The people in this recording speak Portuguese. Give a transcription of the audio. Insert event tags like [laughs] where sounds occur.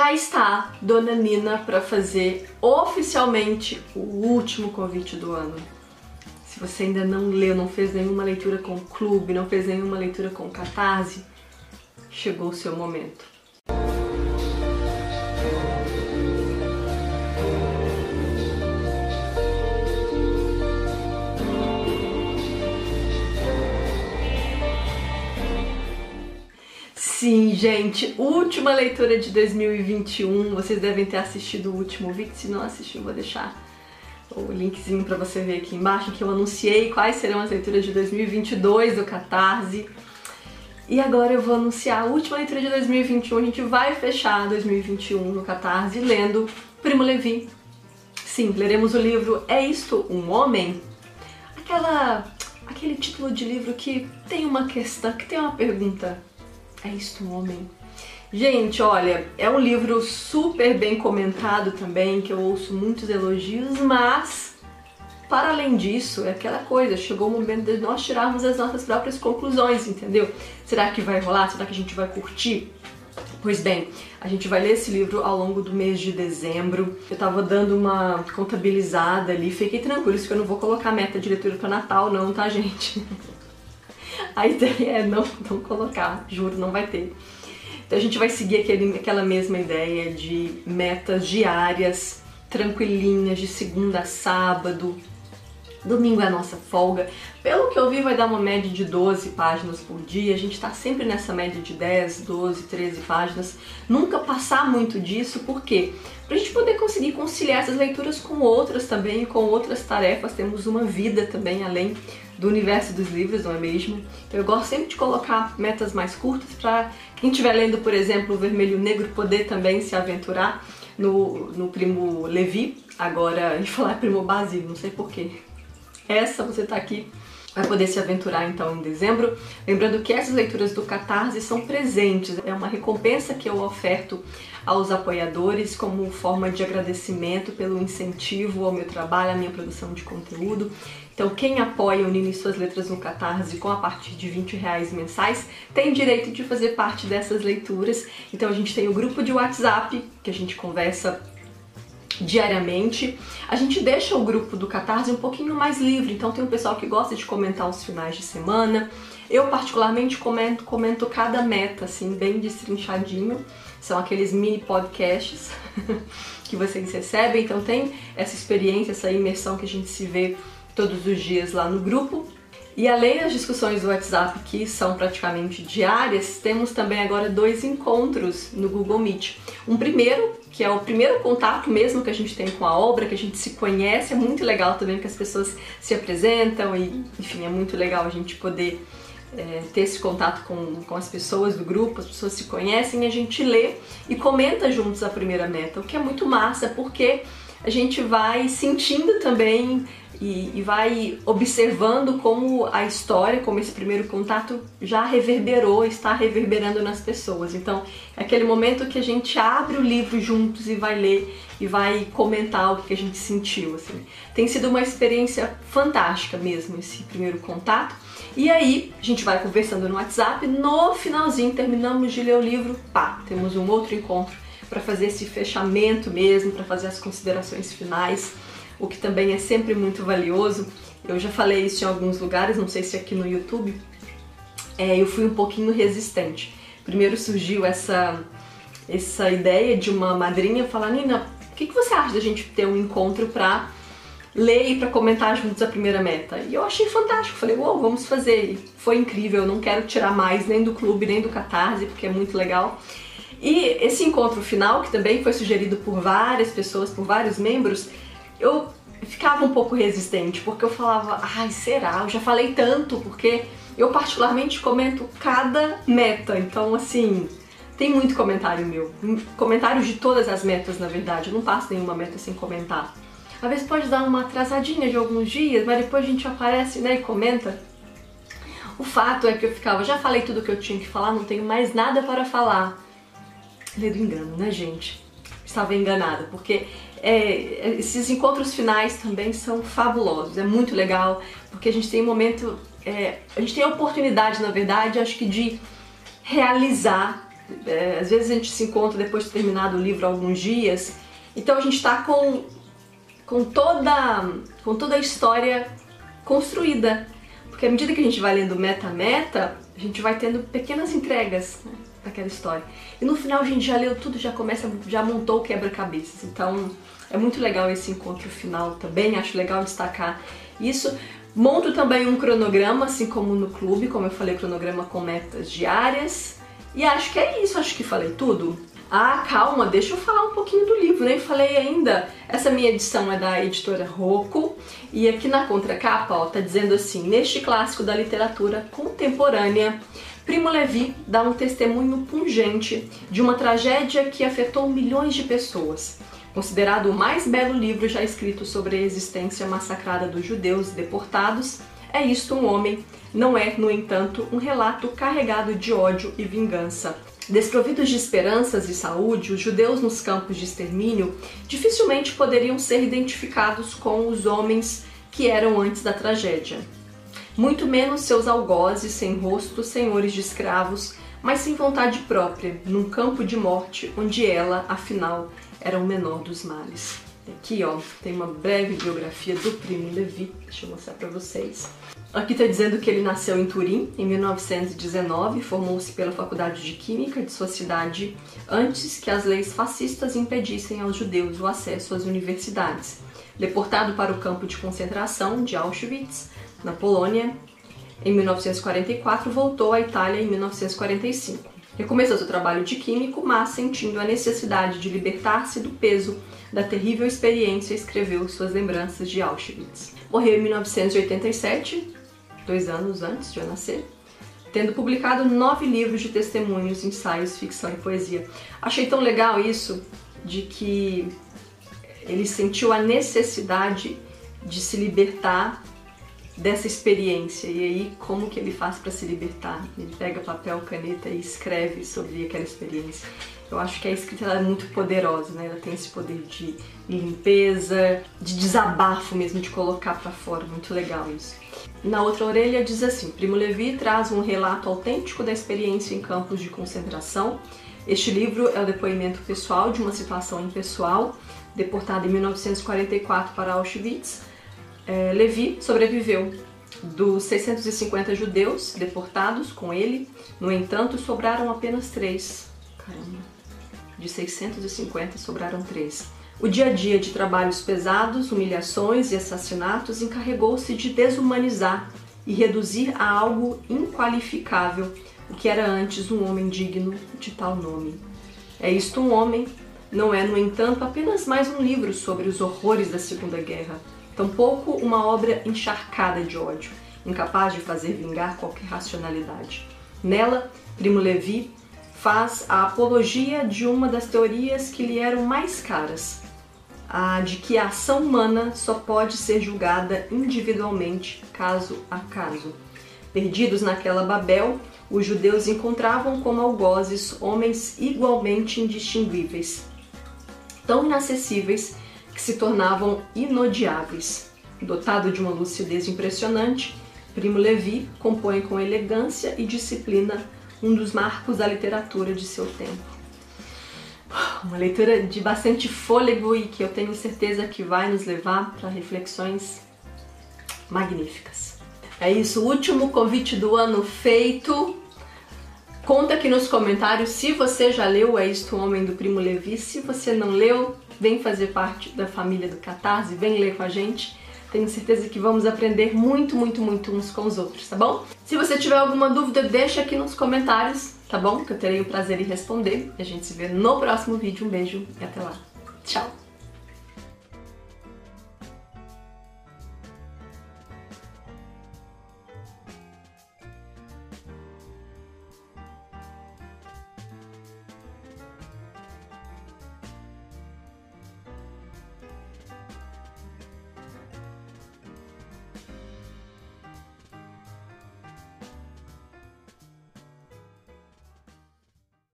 cá está Dona Nina para fazer oficialmente o último convite do ano. Se você ainda não leu, não fez nenhuma leitura com o clube, não fez nenhuma leitura com Catarse, chegou o seu momento. Sim, gente, última leitura de 2021. Vocês devem ter assistido o último vídeo. Se não assistiu, vou deixar o linkzinho para você ver aqui embaixo que eu anunciei quais serão as leituras de 2022 do Catarse. E agora eu vou anunciar a última leitura de 2021. A gente vai fechar 2021 no Catarse lendo Primo Levi. Sim, leremos o livro É Isto um Homem? Aquela aquele título de livro que tem uma questão, que tem uma pergunta é isto homem? Gente, olha, é um livro super bem comentado também, que eu ouço muitos elogios, mas para além disso, é aquela coisa, chegou o momento de nós tirarmos as nossas próprias conclusões, entendeu? Será que vai rolar? Será que a gente vai curtir? Pois bem, a gente vai ler esse livro ao longo do mês de dezembro. Eu tava dando uma contabilizada ali, fiquei tranquilo, que eu não vou colocar meta de leitura para Natal não, tá, gente? [laughs] A ideia é não, não colocar, juro, não vai ter. Então a gente vai seguir aquele, aquela mesma ideia de metas diárias, tranquilinhas, de segunda a sábado. Domingo é a nossa folga. Pelo que eu vi, vai dar uma média de 12 páginas por dia. A gente tá sempre nessa média de 10, 12, 13 páginas. Nunca passar muito disso, por quê? Pra gente poder conseguir conciliar essas leituras com outras também, com outras tarefas. Temos uma vida também além do universo dos livros, não é mesmo? Então eu gosto sempre de colocar metas mais curtas para quem estiver lendo, por exemplo, o Vermelho Negro poder também se aventurar no, no Primo Levi. Agora, em [laughs] falar Primo Basílio, não sei porquê. Essa você tá aqui vai poder se aventurar então em dezembro. Lembrando que essas leituras do Catarse são presentes, é uma recompensa que eu oferto aos apoiadores como forma de agradecimento pelo incentivo ao meu trabalho, à minha produção de conteúdo. Então, quem apoia o Nini Suas Letras no Catarse com a partir de 20 reais mensais tem direito de fazer parte dessas leituras. Então, a gente tem o grupo de WhatsApp que a gente conversa diariamente. A gente deixa o grupo do Catarse um pouquinho mais livre, então tem um pessoal que gosta de comentar os finais de semana. Eu particularmente comento, comento cada meta, assim, bem destrinchadinho. São aqueles mini podcasts [laughs] que vocês recebem, então tem essa experiência, essa imersão que a gente se vê todos os dias lá no grupo. E além das discussões do WhatsApp, que são praticamente diárias, temos também agora dois encontros no Google Meet. Um primeiro, que é o primeiro contato mesmo que a gente tem com a obra, que a gente se conhece, é muito legal também que as pessoas se apresentam e, enfim, é muito legal a gente poder é, ter esse contato com, com as pessoas do grupo, as pessoas se conhecem, a gente lê e comenta juntos a primeira meta, o que é muito massa, porque a gente vai sentindo também e, e, vai observando como a história, como esse primeiro contato já reverberou, está reverberando nas pessoas. Então, é aquele momento que a gente abre o livro juntos e vai ler e vai comentar o que a gente sentiu. Assim. Tem sido uma experiência fantástica mesmo esse primeiro contato. E aí, a gente vai conversando no WhatsApp, no finalzinho terminamos de ler o livro, pá, temos um outro encontro para fazer esse fechamento mesmo, para fazer as considerações finais o que também é sempre muito valioso. Eu já falei isso em alguns lugares, não sei se aqui no YouTube. É, eu fui um pouquinho resistente. Primeiro surgiu essa, essa ideia de uma madrinha falar: Nina, o que, que você acha da gente ter um encontro pra ler e para comentar juntos a primeira meta. E eu achei fantástico, falei, wow, vamos fazer. E foi incrível, eu não quero tirar mais nem do clube, nem do Catarse, porque é muito legal. E esse encontro final, que também foi sugerido por várias pessoas, por vários membros, eu ficava um pouco resistente, porque eu falava, ai, será? Eu já falei tanto, porque eu particularmente comento cada meta, então assim, tem muito comentário meu. Comentários de todas as metas, na verdade, eu não passo nenhuma meta sem comentar. Às vezes pode dar uma atrasadinha de alguns dias, mas depois a gente aparece né, e comenta. O fato é que eu ficava, já falei tudo que eu tinha que falar, não tenho mais nada para falar. Lê do engano, né, gente? Estava enganada, porque é, esses encontros finais também são fabulosos, é muito legal, porque a gente tem um momento, é, a gente tem a oportunidade, na verdade, acho que de realizar É, às vezes a gente se encontra depois de terminado o livro alguns dias, então a gente está com, com, toda, com toda a história construída. Porque à medida que a gente vai lendo meta-meta, a gente vai tendo pequenas entregas né, daquela história. E no final a gente já leu tudo, já começa, já montou o quebra-cabeças. Então é muito legal esse encontro final também, acho legal destacar isso. Monto também um cronograma, assim como no clube, como eu falei, cronograma com metas diárias. E acho que é isso, acho que falei tudo. Ah, calma, deixa eu falar um pouquinho do livro, nem falei ainda. Essa minha edição é da editora Rocco e aqui na contracapa, ó, tá dizendo assim: neste clássico da literatura contemporânea, Primo Levi dá um testemunho pungente de uma tragédia que afetou milhões de pessoas. Considerado o mais belo livro já escrito sobre a existência massacrada dos judeus deportados, é isto um homem, não é, no entanto, um relato carregado de ódio e vingança. Desprovidos de esperanças e saúde, os judeus nos campos de extermínio dificilmente poderiam ser identificados com os homens que eram antes da tragédia. Muito menos seus algozes sem rosto, senhores de escravos, mas sem vontade própria, num campo de morte onde ela, afinal, era o menor dos males. Aqui, ó, tem uma breve biografia do Primo Levi, deixa eu mostrar para vocês. Aqui está dizendo que ele nasceu em Turim em 1919, formou-se pela Faculdade de Química de sua cidade antes que as leis fascistas impedissem aos judeus o acesso às universidades. Deportado para o campo de concentração de Auschwitz, na Polônia, em 1944, voltou à Itália em 1945. Recomeçou seu trabalho de químico, mas sentindo a necessidade de libertar-se do peso da terrível experiência, escreveu suas lembranças de Auschwitz. Morreu em 1987, dois anos antes de eu nascer, tendo publicado nove livros de testemunhos, ensaios, ficção e poesia. Achei tão legal isso de que ele sentiu a necessidade de se libertar dessa experiência. E aí, como que ele faz para se libertar? Ele pega papel, caneta e escreve sobre aquela experiência. Eu acho que a escrita é muito poderosa, né? Ela tem esse poder de limpeza, de desabafo mesmo, de colocar para fora. Muito legal isso. Na outra orelha diz assim: Primo Levi traz um relato autêntico da experiência em campos de concentração. Este livro é o depoimento pessoal de uma situação impessoal, deportado em 1944 para Auschwitz é, Levi sobreviveu dos 650 judeus deportados com ele, no entanto, sobraram apenas três. Caramba, de 650 sobraram três. O dia a dia de trabalhos pesados, humilhações e assassinatos encarregou-se de desumanizar e reduzir a algo inqualificável o que era antes um homem digno de tal nome. É isto um homem, não é, no entanto, apenas mais um livro sobre os horrores da Segunda Guerra tampouco uma obra encharcada de ódio, incapaz de fazer vingar qualquer racionalidade. Nela, Primo Levi faz a apologia de uma das teorias que lhe eram mais caras, a de que a ação humana só pode ser julgada individualmente, caso a caso. Perdidos naquela Babel, os judeus encontravam como algozes homens igualmente indistinguíveis, tão inacessíveis que se tornavam inodiáveis. Dotado de uma lucidez impressionante, Primo Levi compõe com elegância e disciplina um dos marcos da literatura de seu tempo. Uma leitura de bastante fôlego e que eu tenho certeza que vai nos levar para reflexões magníficas. É isso, último convite do ano feito. Conta aqui nos comentários se você já leu É Isto Homem do Primo Levi. Se você não leu, vem fazer parte da família do Catarse, vem ler com a gente. Tenho certeza que vamos aprender muito, muito, muito uns com os outros, tá bom? Se você tiver alguma dúvida, deixa aqui nos comentários, tá bom? Que eu terei o prazer em responder. A gente se vê no próximo vídeo. Um beijo e até lá. Tchau!